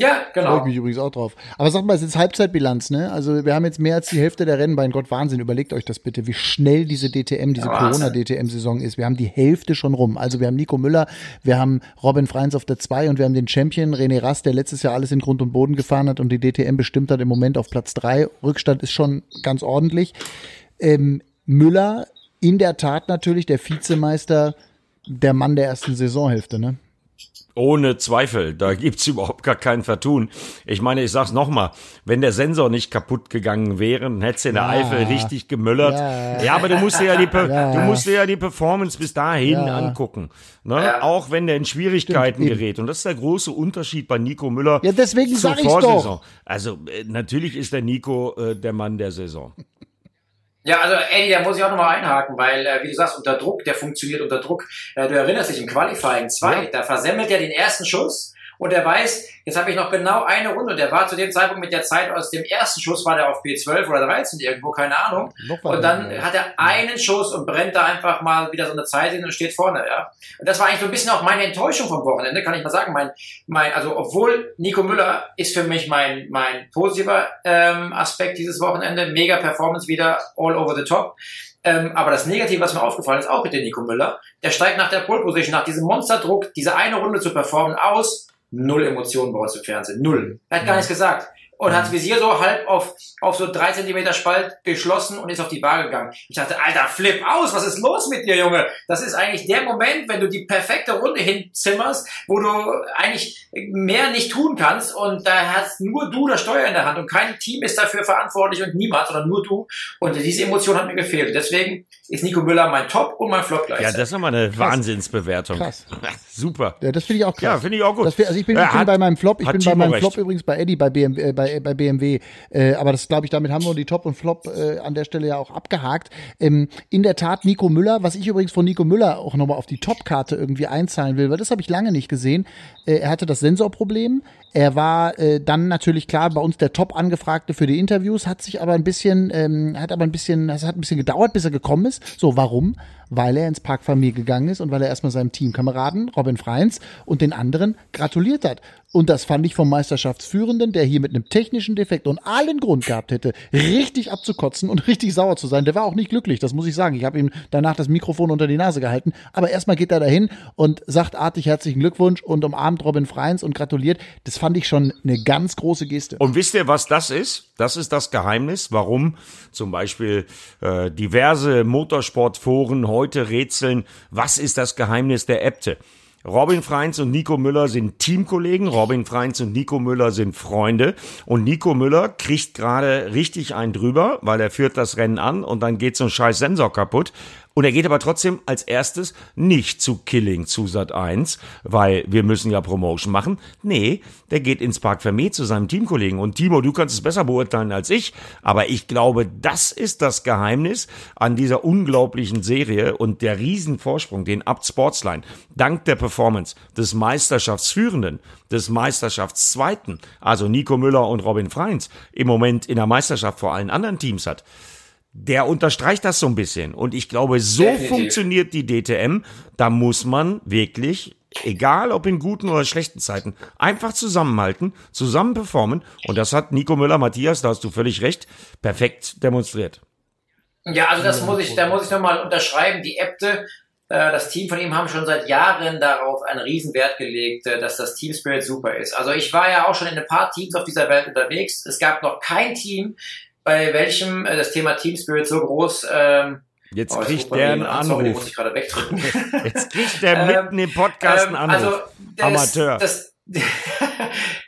Ja, genau. Freue ich mich übrigens auch drauf. Aber sag mal, es ist Halbzeitbilanz, ne? Also wir haben jetzt mehr als die Hälfte der Rennen. Mein Gott, Wahnsinn. Überlegt euch das bitte, wie schnell diese DTM, diese Corona-DTM-Saison ist. Wir haben die Hälfte schon rum. Also wir haben Nico Müller, wir haben Robin Freins auf der 2 und wir haben den Champion René Rast, der letztes Jahr alles in Grund und Boden gefahren hat und die DTM bestimmt hat im Moment auf Platz 3. Rückstand ist schon ganz ordentlich. Ähm, Müller, in der Tat natürlich der Vizemeister, der Mann der ersten Saisonhälfte, ne? Ohne Zweifel, da gibt's überhaupt gar kein Vertun. Ich meine, ich sag's nochmal, wenn der Sensor nicht kaputt gegangen wäre, dann hättest du in der ja. Eifel richtig gemüllert. Ja. ja, aber du musst dir ja die, ja. du musst dir ja die Performance bis dahin angucken. Ne? Auch wenn der in Schwierigkeiten Stimmt, gerät. Und das ist der große Unterschied bei Nico Müller. Ja, deswegen sag ich's doch. Also, äh, natürlich ist der Nico äh, der Mann der Saison. Ja, also Eddie, da muss ich auch nochmal einhaken, weil, äh, wie du sagst, unter Druck, der funktioniert unter Druck. Äh, du erinnerst dich im Qualifying 2, ja. da versemmelt er den ersten Schuss und er weiß, jetzt habe ich noch genau eine Runde. Und der war zu dem Zeitpunkt mit der Zeit aus dem ersten Schuss war der auf B12 oder 13 irgendwo, keine Ahnung. Und dann hat er einen Schuss und brennt da einfach mal wieder so eine Zeit hin und steht vorne, ja. Und das war eigentlich so ein bisschen auch meine Enttäuschung vom Wochenende, kann ich mal sagen. Mein, mein, also obwohl Nico Müller ist für mich mein, mein positiver ähm, Aspekt dieses Wochenende, mega Performance wieder all over the top. Ähm, aber das Negative, was mir aufgefallen ist, auch mit dem Nico Müller, der steigt nach der Pole Position, nach diesem Monsterdruck, diese eine Runde zu performen aus null Emotionen bei uns im Fernsehen. Null. Er hat gar nichts gesagt und hat das Visier so halb auf, auf so drei Zentimeter Spalt geschlossen und ist auf die Bar gegangen. Ich dachte, Alter, flip aus, was ist los mit dir, Junge? Das ist eigentlich der Moment, wenn du die perfekte Runde hinzimmerst, wo du eigentlich mehr nicht tun kannst und da hast nur du das Steuer in der Hand und kein Team ist dafür verantwortlich und niemand, sondern nur du. Und diese Emotion hat mir gefehlt. Deswegen ist Nico Müller mein Top und mein Flop gleich. Ja, das ist nochmal eine krass. Wahnsinnsbewertung. Krass. Super. Ja, das finde ich auch krass. Ja, finde ich auch gut. Das, also ich bin, ich bin bei meinem Flop, ich bin bei meinem recht. Flop übrigens bei Eddie bei BMW, äh, bei bei, bei BMW. Äh, aber das glaube ich, damit haben wir die Top und Flop äh, an der Stelle ja auch abgehakt. Ähm, in der Tat Nico Müller, was ich übrigens von Nico Müller auch nochmal auf die Topkarte irgendwie einzahlen will, weil das habe ich lange nicht gesehen. Äh, er hatte das Sensorproblem. Er war äh, dann natürlich klar bei uns der Top-Angefragte für die Interviews, hat sich aber ein bisschen, ähm, hat aber ein bisschen, es hat ein bisschen gedauert, bis er gekommen ist. So, warum? Weil er ins Parkfamilie gegangen ist und weil er erstmal seinem Teamkameraden Robin Freins und den anderen gratuliert hat. Und das fand ich vom Meisterschaftsführenden, der hier mit einem technischen Defekt und allen Grund gehabt hätte, richtig abzukotzen und richtig sauer zu sein. Der war auch nicht glücklich, das muss ich sagen. Ich habe ihm danach das Mikrofon unter die Nase gehalten. Aber erstmal geht er dahin und sagt artig herzlichen Glückwunsch und umarmt Robin Freins und gratuliert. Das fand ich schon eine ganz große Geste. Und wisst ihr, was das ist? Das ist das Geheimnis, warum zum Beispiel äh, diverse Motorsportforen heute rätseln, was ist das Geheimnis der Äbte? Robin Freins und Nico Müller sind Teamkollegen. Robin Freins und Nico Müller sind Freunde. Und Nico Müller kriegt gerade richtig einen drüber, weil er führt das Rennen an und dann geht so ein scheiß Sensor kaputt. Und er geht aber trotzdem als erstes nicht zu Killing zu Sat 1, weil wir müssen ja Promotion machen. Nee, der geht ins Park Vermet zu seinem Teamkollegen. Und Timo, du kannst es besser beurteilen als ich, aber ich glaube, das ist das Geheimnis an dieser unglaublichen Serie und der Riesenvorsprung, den Abt Sportsline, dank der Performance des Meisterschaftsführenden, des Meisterschaftszweiten, also Nico Müller und Robin Freins, im Moment in der Meisterschaft vor allen anderen Teams hat der unterstreicht das so ein bisschen. Und ich glaube, so Definitiv. funktioniert die DTM. Da muss man wirklich, egal ob in guten oder schlechten Zeiten, einfach zusammenhalten, zusammen performen. Und das hat Nico Müller, Matthias, da hast du völlig recht, perfekt demonstriert. Ja, also das muss ich, da muss ich nochmal unterschreiben. Die Äbte, äh, das Team von ihm haben schon seit Jahren darauf einen Riesenwert gelegt, äh, dass das Team Spirit super ist. Also ich war ja auch schon in ein paar Teams auf dieser Welt unterwegs. Es gab noch kein Team, bei welchem äh, das Thema Team Spirit so groß ähm, Jetzt oh, kriegt der einen Anruf. Sorry, muss ich gerade wegdrücken. Jetzt kriegt der mitten im Podcast einen ähm, Anruf. Also das, Amateur. Das,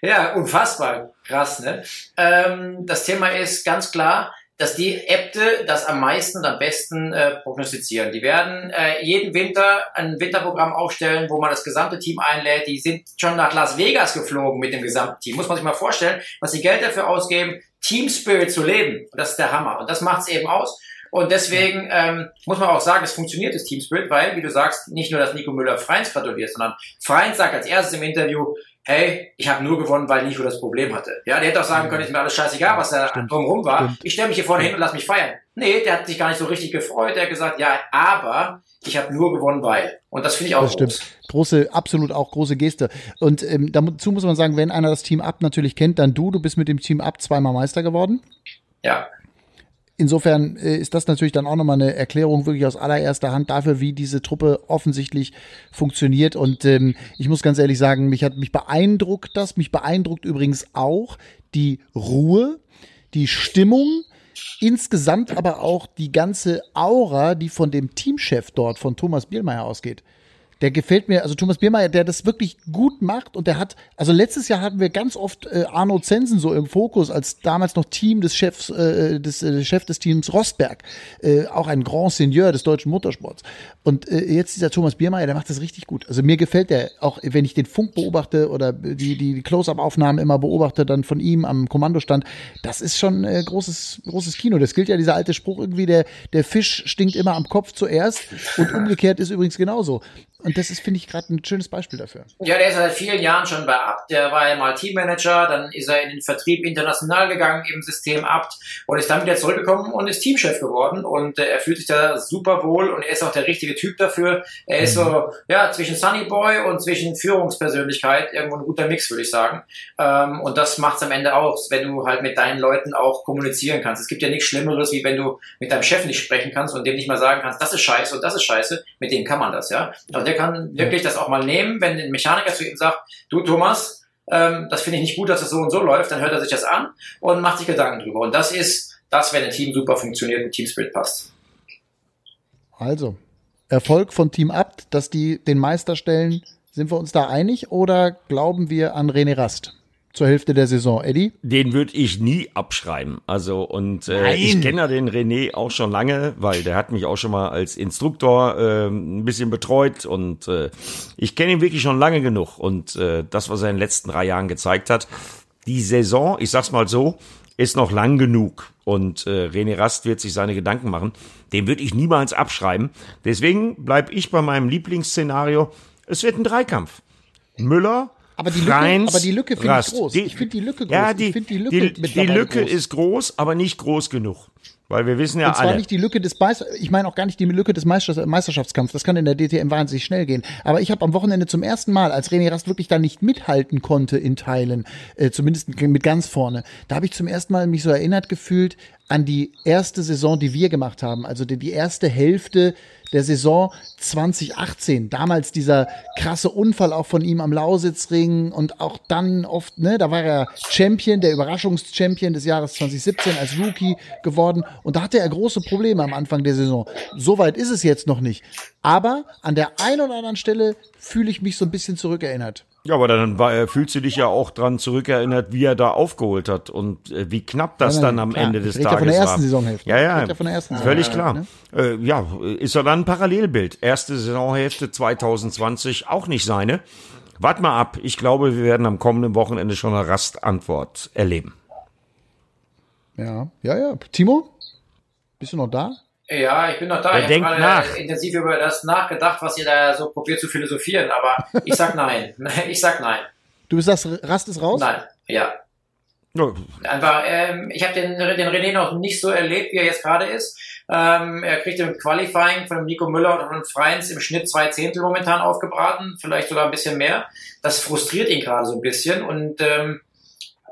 ja, unfassbar krass, ne? Ähm, das Thema ist ganz klar, dass die Äbte das am meisten und am besten äh, prognostizieren. Die werden äh, jeden Winter ein Winterprogramm aufstellen, wo man das gesamte Team einlädt. Die sind schon nach Las Vegas geflogen mit dem gesamten Team. Muss man sich mal vorstellen, was die Geld dafür ausgeben, Team Spirit zu leben. Und das ist der Hammer. Und das macht es eben aus. Und deswegen ähm, muss man auch sagen, es funktioniert das Team Spirit, weil, wie du sagst, nicht nur, dass Nico Müller Freins gratuliert, sondern Freins sagt als erstes im Interview, hey, ich habe nur gewonnen, weil Nico das Problem hatte. Ja, der hätte auch sagen können, ist mir alles scheißegal, was da drumherum war. Stimmt. Ich stelle mich hier vorne hin und lass mich feiern. Nee, der hat sich gar nicht so richtig gefreut. Der hat gesagt, ja, aber ich habe nur gewonnen, weil. Und das finde ich auch Das stimmt. Große, absolut auch große Geste. Und ähm, dazu muss man sagen, wenn einer das Team Up natürlich kennt, dann du. Du bist mit dem Team Up zweimal Meister geworden. Ja. Insofern äh, ist das natürlich dann auch nochmal eine Erklärung wirklich aus allererster Hand dafür, wie diese Truppe offensichtlich funktioniert. Und ähm, ich muss ganz ehrlich sagen, mich hat mich beeindruckt das, mich beeindruckt übrigens auch die Ruhe, die Stimmung, insgesamt aber auch die ganze Aura, die von dem Teamchef dort, von Thomas Bielmeier ausgeht der gefällt mir, also Thomas Biermeier, der das wirklich gut macht und der hat, also letztes Jahr hatten wir ganz oft äh, Arno Zensen so im Fokus, als damals noch Team des Chefs, äh, des äh, Chef des Teams Rosberg, äh, auch ein Grand Seigneur des deutschen Motorsports. Und äh, jetzt dieser Thomas Biermeier, der macht das richtig gut. Also mir gefällt der, auch wenn ich den Funk beobachte oder die, die Close-Up-Aufnahmen immer beobachte, dann von ihm am Kommandostand, das ist schon äh, großes, großes Kino. Das gilt ja dieser alte Spruch irgendwie, der, der Fisch stinkt immer am Kopf zuerst und umgekehrt ist übrigens genauso. Und das ist, finde ich, gerade ein schönes Beispiel dafür. Ja, der ist seit vielen Jahren schon bei Abt. Der war ja mal Teammanager, dann ist er in den Vertrieb international gegangen im System Abt und ist dann wieder zurückgekommen und ist Teamchef geworden. Und äh, er fühlt sich da super wohl und er ist auch der richtige Typ dafür. Er ist so, mhm. ja, zwischen Sunny Boy und zwischen Führungspersönlichkeit irgendwo ein guter Mix, würde ich sagen. Ähm, und das macht es am Ende aus, wenn du halt mit deinen Leuten auch kommunizieren kannst. Es gibt ja nichts Schlimmeres, wie wenn du mit deinem Chef nicht sprechen kannst und dem nicht mal sagen kannst, das ist scheiße und das ist scheiße. Mit dem kann man das, ja. Und der kann wirklich das auch mal nehmen, wenn ein Mechaniker zu ihm sagt, du Thomas, ähm, das finde ich nicht gut, dass es das so und so läuft, dann hört er sich das an und macht sich Gedanken drüber. Und das ist das, wenn ein Team super funktioniert und Teamspirit passt. Also, Erfolg von Team Abt, dass die den Meister stellen, sind wir uns da einig oder glauben wir an René Rast? Zur Hälfte der Saison, Eddie? Den würde ich nie abschreiben. Also und äh, ich kenne ja den René auch schon lange, weil der hat mich auch schon mal als Instruktor äh, ein bisschen betreut und äh, ich kenne ihn wirklich schon lange genug und äh, das, was er in den letzten drei Jahren gezeigt hat, die Saison, ich sag's mal so, ist noch lang genug und äh, René Rast wird sich seine Gedanken machen. Den würde ich niemals abschreiben. Deswegen bleib ich bei meinem Lieblingsszenario. Es wird ein Dreikampf. Müller, aber die Lücke, aber die Lücke finde ich groß. Die, ich finde die Lücke groß. Ja, die, die Lücke, die, die Lücke groß. ist groß, aber nicht groß genug. Weil wir wissen ja Und zwar alle. nicht die Lücke des Meister, ich meine auch gar nicht die Lücke des Meister Meisterschaftskampfs. Das kann in der DTM wahnsinnig schnell gehen. Aber ich habe am Wochenende zum ersten Mal, als René Rast wirklich da nicht mithalten konnte in Teilen, äh, zumindest mit ganz vorne, da habe ich zum ersten Mal mich so erinnert gefühlt an die erste Saison, die wir gemacht haben. Also die, die erste Hälfte der Saison 2018. Damals dieser krasse Unfall auch von ihm am Lausitzring und auch dann oft, ne, da war er Champion, der Überraschungschampion des Jahres 2017 als Rookie geworden und da hatte er große Probleme am Anfang der Saison. Soweit ist es jetzt noch nicht. Aber an der einen oder anderen Stelle fühle ich mich so ein bisschen zurückerinnert. Ja, aber dann war, äh, fühlst du dich ja auch dran zurückerinnert, wie er da aufgeholt hat und äh, wie knapp das nein, dann am klar. Ende des ja Tages von der ersten war. Saisonhälfte. Ja, ja, ja von der ersten völlig Saisonhälfte, klar. Äh, ja, ist ja dann ein Parallelbild. Erste Saisonhälfte 2020 auch nicht seine. Wart mal ab. Ich glaube, wir werden am kommenden Wochenende schon eine Rastantwort erleben. Ja, ja, ja. Timo, bist du noch da? Ja, ich bin noch da. Wer ich denkt habe nach? gerade intensiv über das nachgedacht, was ihr da so probiert zu philosophieren, aber ich sag nein. Ich sag nein. Du sagst, Rast ist raus? Nein. Ja. Ja, Einfach, ähm, ich habe den, den René noch nicht so erlebt, wie er jetzt gerade ist. Ähm, er kriegt im Qualifying von Nico Müller und von Freins im Schnitt zwei Zehntel momentan aufgebraten, vielleicht sogar ein bisschen mehr. Das frustriert ihn gerade so ein bisschen und ähm,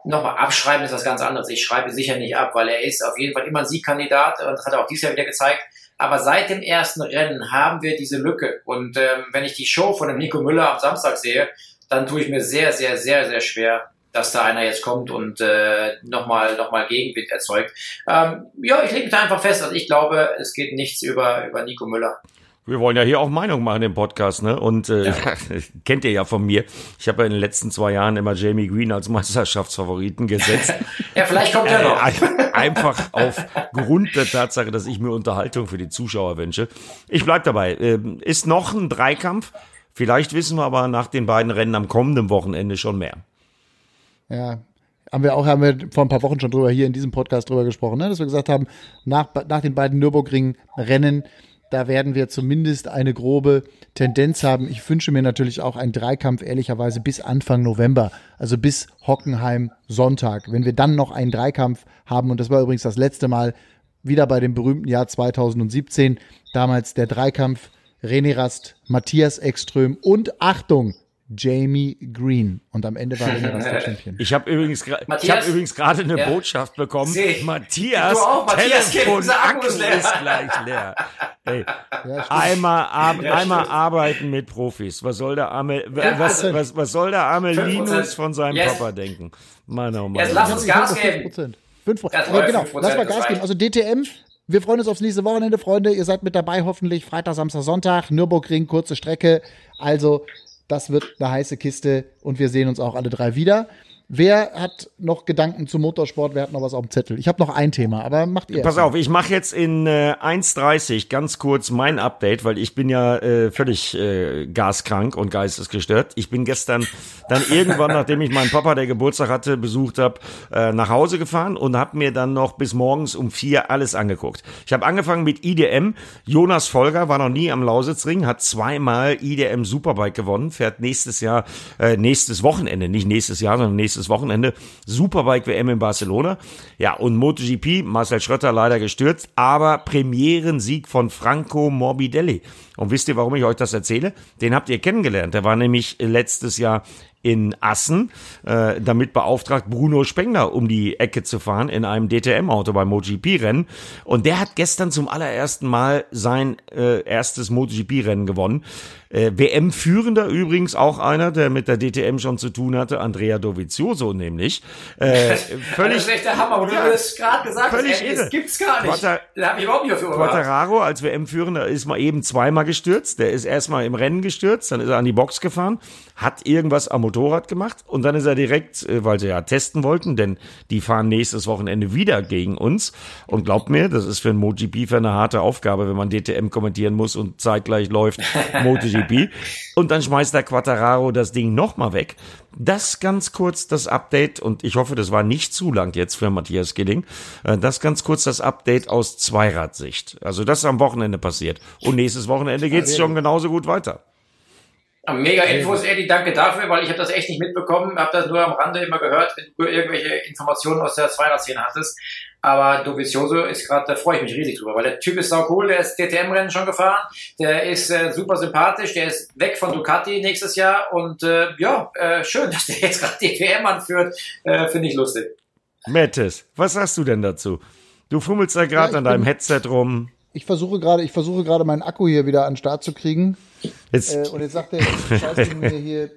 nochmal abschreiben ist was ganz anderes. Ich schreibe sicher nicht ab, weil er ist auf jeden Fall immer ein Siegkandidat und das hat er auch dieses Jahr wieder gezeigt. Aber seit dem ersten Rennen haben wir diese Lücke. Und ähm, wenn ich die Show von dem Nico Müller am Samstag sehe, dann tue ich mir sehr, sehr, sehr, sehr schwer, dass da einer jetzt kommt und äh, nochmal noch mal Gegenwind erzeugt. Ähm, ja, ich lege mich da einfach fest. Also ich glaube, es geht nichts über, über Nico Müller. Wir wollen ja hier auch Meinung machen im Podcast, ne? Und äh, kennt ihr ja von mir. Ich habe ja in den letzten zwei Jahren immer Jamie Green als Meisterschaftsfavoriten gesetzt. Ja, vielleicht kommt er noch. Äh, Einfach aufgrund der Tatsache, dass ich mir Unterhaltung für die Zuschauer wünsche. Ich bleib dabei. Ähm, Ist noch ein Dreikampf. Vielleicht wissen wir aber nach den beiden Rennen am kommenden Wochenende schon mehr. Ja. Haben wir auch, haben wir vor ein paar Wochen schon drüber hier in diesem Podcast drüber gesprochen, ne? dass wir gesagt haben, nach, nach den beiden Nürburgring-Rennen, da werden wir zumindest eine grobe Tendenz haben. Ich wünsche mir natürlich auch einen Dreikampf, ehrlicherweise, bis Anfang November, also bis Hockenheim Sonntag. Wenn wir dann noch einen Dreikampf haben, und das war übrigens das letzte Mal, wieder bei dem berühmten Jahr 2017, damals der Dreikampf René Rast, Matthias Ekström und Achtung, Jamie Green. Und am Ende war Rast der Champion. Ich habe übrigens, ich hab übrigens gerade eine Ja. Botschaft bekommen. Seh. Matthias, Du auch, Matthias, Telefon, unser Akku ist leer. ist gleich leer. Ey, Ja, einmal, ar Ja, einmal arbeiten mit Profis. Was soll der arme, was, also- was, was soll der arme 5%. Linus von seinem Yes. Papa denken? Mann, oh Mann. Jetzt lass uns Gas geben. hab 5%. 5 Ja, ja, genau, 5%, lass mal das Gas geben. Also DTM, wir freuen uns aufs nächste Wochenende, Freunde. Ihr seid mit dabei, hoffentlich Freitag, Samstag, Sonntag. Nürburgring, kurze Strecke. Also, das wird eine heiße Kiste und wir sehen uns auch alle drei wieder. Wer hat noch Gedanken zum Motorsport? Wer hat noch was auf dem Zettel? Ich habe noch ein Thema, aber macht ihr. Pass auf, ich mache jetzt in äh, 1.30 ganz kurz mein Update, weil ich bin ja äh, völlig äh, gaskrank und geistesgestört. Ich bin gestern dann irgendwann, nachdem ich meinen Papa, der Geburtstag hatte, besucht habe, äh, nach Hause gefahren und habe mir dann noch bis morgens um vier alles angeguckt. Ich habe angefangen mit IDM. Jonas Folger war noch nie am Lausitzring, hat zweimal IDM Superbike gewonnen, fährt nächstes Jahr, äh, nächstes Wochenende, nicht nächstes Jahr, sondern nächstes Wochenende Superbike WM in Barcelona. Ja, und MotoGP, Marcel Schrötter leider gestürzt, aber Premierensieg von Franco Morbidelli. Und wisst ihr, warum ich euch das erzähle? Den habt ihr kennengelernt. Der war nämlich letztes Jahr in Assen äh, damit beauftragt, Bruno Spengler um die Ecke zu fahren in einem DTM-Auto beim MotoGP-Rennen. Und der hat gestern zum allerersten Mal sein äh, erstes MotoGP-Rennen gewonnen. Äh, WM-Führender übrigens auch einer, der mit der DTM schon zu tun hatte, Andrea Dovizioso nämlich. Äh, völlig ist echt der Hammer, wo du das gerade gesagt Völlig hast. ey. Das gibt's gar nicht. Quater- da habe ich überhaupt nicht dafür. Quattararo als WM-Führender ist mal eben zweimal gestürzt. Der ist erstmal im Rennen gestürzt, dann ist er an die Box gefahren, hat irgendwas am Motorrad gemacht und dann ist er direkt, äh, weil sie ja testen wollten, denn die fahren nächstes Wochenende wieder gegen uns. Und glaubt mir, das ist für einen MotoGP eine harte Aufgabe, wenn man DTM kommentieren muss und zeitgleich läuft MotoGP. Und dann schmeißt der Quattararo das Ding nochmal weg. Das ganz kurz das Update und ich hoffe, das war nicht zu lang jetzt für Matthias Gilling. Äh, Das ganz kurz das Update aus Zweiradsicht. Also das ist am Wochenende passiert. Und nächstes Wochenende geht's schon genauso gut weiter. Mega Infos, Eddie, danke dafür, weil ich habe das echt nicht mitbekommen, habe das nur am Rande immer gehört, wenn du irgendwelche Informationen aus der 200-Szene hattest. Aber Dovizioso ist gerade, da freue ich mich riesig drüber, weil der Typ ist sau cool, der ist DTM-Rennen schon gefahren, der ist äh, super sympathisch, der ist weg von Ducati nächstes Jahr und äh, ja, äh, schön, dass der jetzt gerade DTM anführt, äh, finde ich lustig. Mattes, was sagst du denn dazu? Du fummelst da gerade ja, an deinem Headset rum. Ich versuche gerade, ich versuche gerade meinen Akku hier wieder an den Start zu kriegen. Jetzt. Äh, und jetzt sagt der Scheißding mir hier,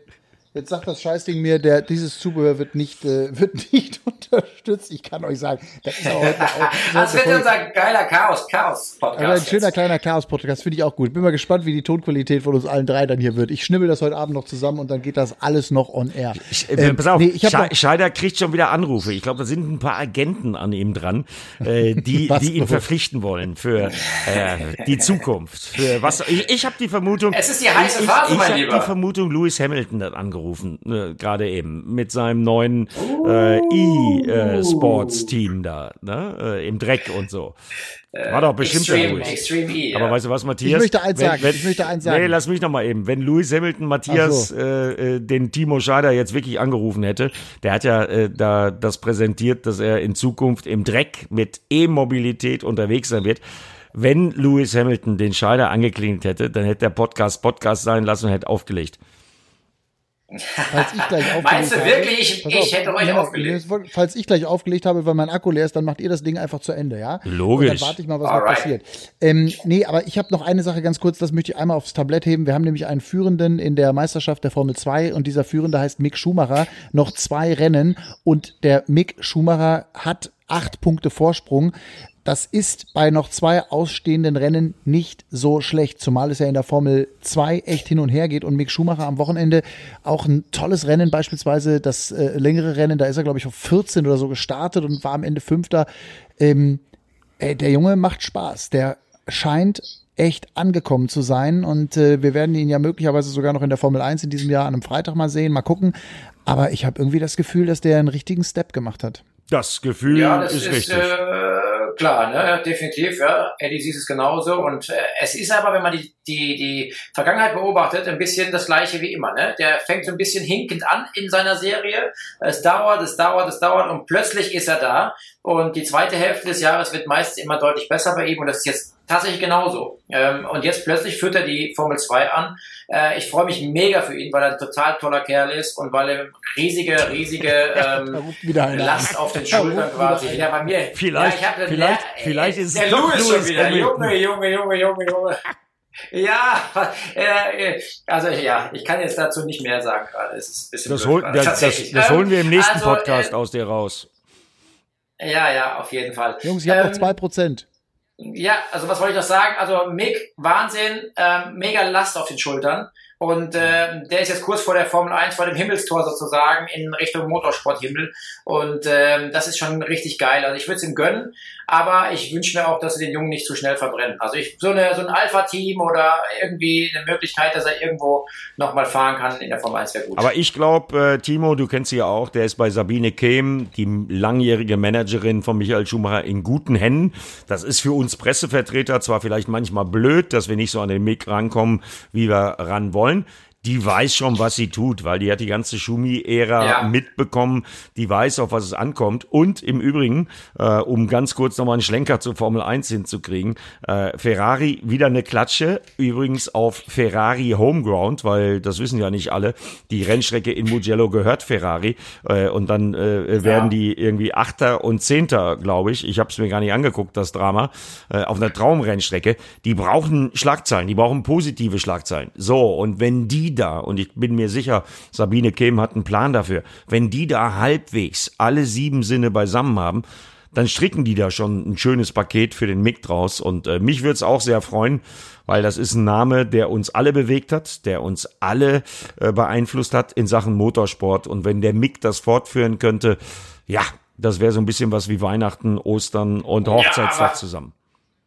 Jetzt sagt das Scheißding mir, der, dieses Zubehör wird nicht, äh, wird nicht unterstützt. Ich kann euch sagen, das ist auch heute auch, Das wird unser geiler Chaos, Chaos Podcast. Aber ein schöner kleiner Chaos Podcast finde ich auch gut. Bin mal gespannt, wie die Tonqualität von uns allen drei dann hier wird. Ich schnibbel das heute Abend noch zusammen und dann geht das alles noch on air. Ich, äh, ähm, pass auf, nee, ich Sche Scheider kriegt schon wieder Anrufe. Ich glaube, da sind ein paar Agenten an ihm dran, äh, die, die ihn verpflichten wollen für äh, die Zukunft. Für was? Ich, ich habe die Vermutung. Es ist die heiße Phase, ich, mein ich Lieber. die Vermutung, Lewis Hamilton hat angerufen angerufen, äh, gerade eben, mit seinem neuen äh, E-Sports-Team da, ne? Äh, im Dreck und so. War doch bestimmt Extreme, der Extreme E, Aber weißt du was, Matthias? Ich möchte eins wenn, sagen. Wenn, ich möchte eins sagen. Nee, lass mich noch mal eben. Wenn Lewis Hamilton Matthias so. äh, äh, den Timo Scheider jetzt wirklich angerufen hätte, der hat ja äh, da das präsentiert, dass er in Zukunft im Dreck mit E-Mobilität unterwegs sein wird. Wenn Lewis Hamilton den Scheider angeklingt hätte, dann hätte der Podcast Podcast sein lassen und hätte aufgelegt. Falls ich gleich aufgelegt Meinst du wirklich, ich, ich auf, hätte euch aufgelegt? Falls ich gleich aufgelegt habe, weil mein Akku leer ist, dann macht ihr das Ding einfach zu Ende, ja? Logisch. Und dann warte ich mal, was noch passiert. Ähm, nee, aber ich habe noch eine Sache ganz kurz, das möchte ich einmal aufs Tablett heben. Wir haben nämlich einen Führenden in der Meisterschaft der Formel 2 und dieser Führende heißt Mick Schumacher. Noch zwei Rennen und der Mick Schumacher hat acht Punkte Vorsprung. Das ist bei noch zwei ausstehenden Rennen nicht so schlecht, zumal es ja in der Formel 2 echt hin und her geht und Mick Schumacher am Wochenende auch ein tolles Rennen, beispielsweise das äh, längere Rennen, da ist er glaube ich auf 14 oder so gestartet und war am Ende Fünfter. Ähm, ey, der Junge macht Spaß, der scheint echt angekommen zu sein und äh, wir werden ihn ja möglicherweise sogar noch in der Formel 1 in diesem Jahr an einem Freitag mal sehen, mal gucken. Aber ich habe irgendwie das Gefühl, dass der einen richtigen Step gemacht hat. Das Gefühl ja, das ist, ist richtig. Äh klar, ne, definitiv, ja. Eddie sieht es genauso. Und äh, es ist aber, wenn man die, die, die Vergangenheit beobachtet, ein bisschen das gleiche wie immer. Ne? Der fängt so ein bisschen hinkend an in seiner Serie. Es dauert, es dauert, es dauert und plötzlich ist er da. Und die zweite Hälfte des Jahres wird meist immer deutlich besser bei ihm. Und das ist jetzt tatsächlich genauso. Ähm, und jetzt plötzlich führt er die Formel 2 an. Äh, ich freue mich mega für ihn, weil er ein total toller Kerl ist und weil er riesige, riesige ähm, Last auf den Schultern quasi wieder bei mir. Vielleicht, ja, ich vielleicht, der, vielleicht ist der es Louis schon wieder. Junge, Junge, Junge, Junge, Junge. Ja, äh, also ja, ich kann jetzt dazu nicht mehr sagen gerade. Es ist ein bisschen das, hol, das, das, das holen wir im nächsten also, Podcast äh, aus dir raus. Ja, ja, auf jeden Fall. Jungs, ich habe ähm, noch zwei Prozent. Ja, also was wollte ich noch sagen? Also Mick, Wahnsinn, ähm, mega Last auf den Schultern. Und äh, der ist jetzt kurz vor der Formel 1, vor dem Himmelstor sozusagen, in Richtung Motorsporthimmel. Und äh, das ist schon richtig geil. Also ich würde es ihm gönnen, aber ich wünsche mir auch, dass sie den Jungen nicht zu schnell verbrennen. Also ich so, eine, so ein Alpha-Team oder irgendwie eine Möglichkeit, dass er irgendwo nochmal fahren kann in der Formel 1 wäre gut. Aber ich glaube, äh, Timo, du kennst sie ja auch, der ist bei Sabine Kehm, die langjährige Managerin von Michael Schumacher, in guten Händen. Das ist für uns Pressevertreter zwar vielleicht manchmal blöd, dass wir nicht so an den Mick rankommen, wie wir ran wollen wollen, die weiß schon, was sie tut, weil die hat die ganze Schumi-Ära ja. mitbekommen. Die weiß, auf was es ankommt. Und im Übrigen, äh, um ganz kurz nochmal einen Schlenker zur Formel 1 hinzukriegen, äh, Ferrari wieder eine Klatsche. Übrigens auf Ferrari Homeground, weil das wissen ja nicht alle. Die Rennstrecke in Mugello gehört Ferrari. Äh, und dann äh, werden ja. die irgendwie Achter und Zehnter, glaube ich. Ich habe es mir gar nicht angeguckt, das Drama. Äh, auf einer Traumrennstrecke. Die brauchen Schlagzeilen, die brauchen positive Schlagzeilen. So, und wenn die da, und ich bin mir sicher, Sabine Kehm hat einen Plan dafür, wenn die da halbwegs alle sieben Sinne beisammen haben, dann stricken die da schon ein schönes Paket für den Mick draus. Und äh, mich würde es auch sehr freuen, weil das ist ein Name, der uns alle bewegt hat, der uns alle äh, beeinflusst hat in Sachen Motorsport. Und wenn der Mick das fortführen könnte, ja, das wäre so ein bisschen was wie Weihnachten, Ostern und Hochzeitstag ja, zusammen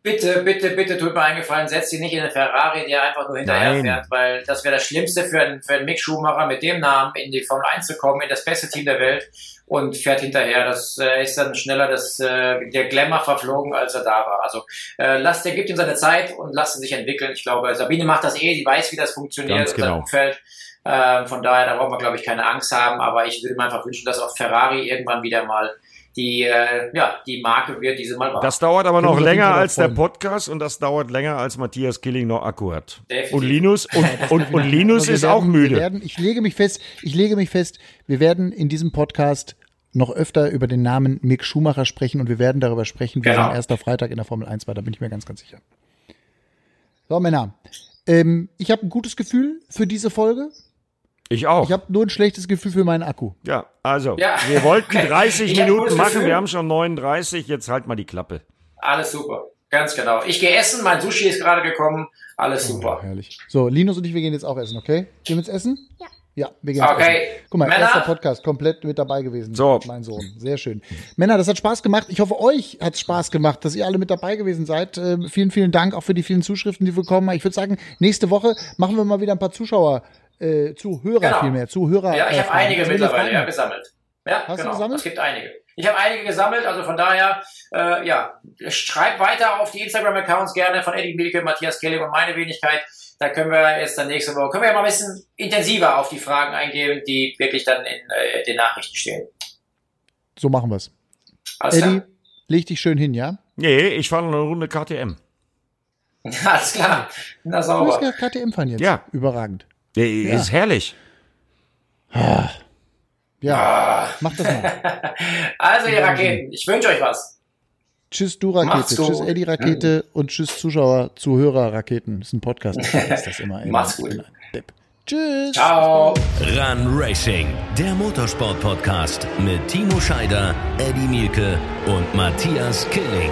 bitte, bitte, bitte tut mir eingefallen, setz sie nicht in eine Ferrari, die einfach nur hinterher fährt, weil das wäre das Schlimmste für einen, für einen Mick Schumacher mit dem Namen in die Formel 1 zu kommen, in das beste Team der Welt. und fährt hinterher. Das äh, ist dann schneller das, äh, der Glamour verflogen, als er da war. Also äh, lasst, der gibt ihm seine Zeit und lasst ihn sich entwickeln. Ich glaube, Sabine macht das eh, die weiß, wie das funktioniert Ganz genau. im Umfeld. Äh, von daher, da braucht man, glaube ich, keine Angst haben. Aber ich würde mir einfach wünschen, dass auch Ferrari irgendwann wieder mal die, äh, ja, die Marke wird, die sie mal war. Das dauert aber noch länger als der. Podcast und das dauert länger als Matthias Killing noch Akku hat. Definitiv. Und Linus, und, und, und Linus wir ist werden, auch müde. Werden, ich lege mich fest, ich lege mich fest, wir werden in diesem Podcast noch öfter über den Namen Mick Schumacher sprechen und wir werden darüber sprechen, wie Genau. sein erster Freitag in der Formel 1 war. Da bin ich mir ganz, ganz sicher. So, Männer. Ähm, ich habe ein gutes Gefühl für diese Folge. Ich auch. Ich habe nur ein schlechtes Gefühl für meinen Akku. ja, also, Ja. wir wollten 30 Ich hab Minuten machen, Gefühl. wir haben schon 39, jetzt halt mal die Klappe. Alles super. Ganz genau. Ich gehe essen, mein Sushi ist gerade gekommen. Alles super. Herrlich. So, Linus und ich, wir gehen jetzt auch essen, okay? Gehen wir jetzt essen? Ja. Ja, wir gehen Okay. jetzt essen. Guck mal, Männer? erster Podcast, komplett mit dabei gewesen. So. Mein Sohn. Sehr schön. Männer, das hat Spaß gemacht. Ich hoffe, euch hat es Spaß gemacht, dass ihr alle mit dabei gewesen seid. Ähm, vielen, vielen Dank auch für die vielen Zuschriften, die wir bekommen haben. Ich würde sagen, nächste Woche machen wir mal wieder ein paar Zuschauer, äh, Zuhörer Genau. vielmehr, Zuhörer. Ja, ich äh, habe einige mittlerweile ja, gesammelt. Ja, Hast du genau. gesammelt? Es gibt einige. Ich habe einige gesammelt, also von daher, äh, ja, schreibt weiter auf die Instagram-Accounts gerne von Eddie Milke, Matthias Kelly und meine Wenigkeit. Da können wir jetzt dann nächste Woche, können wir ja mal ein bisschen intensiver auf die Fragen eingehen, die wirklich dann in äh, den Nachrichten stehen. So machen wir's. Alles Eddie, klar. leg dich schön hin, ja? Nee, ich fahre noch eine Runde KTM. Alles klar. Na Du sauber. ja KTM fahren jetzt. Ja. Überragend. Der ist herrlich. Ja, mach das mal. Also ihr Raketen, ich wünsche euch was. Tschüss, du Rakete. Gut. Tschüss, Eddie Rakete. Und tschüss, Zuschauer, Zuhörer Raketen. Das ist ein Podcast. Weiß das immer. Macht's Ich gut. Tschüss. Ciao. Run Racing, der Motorsport-Podcast mit Timo Scheider, Eddie Mielke und Matthias Killing.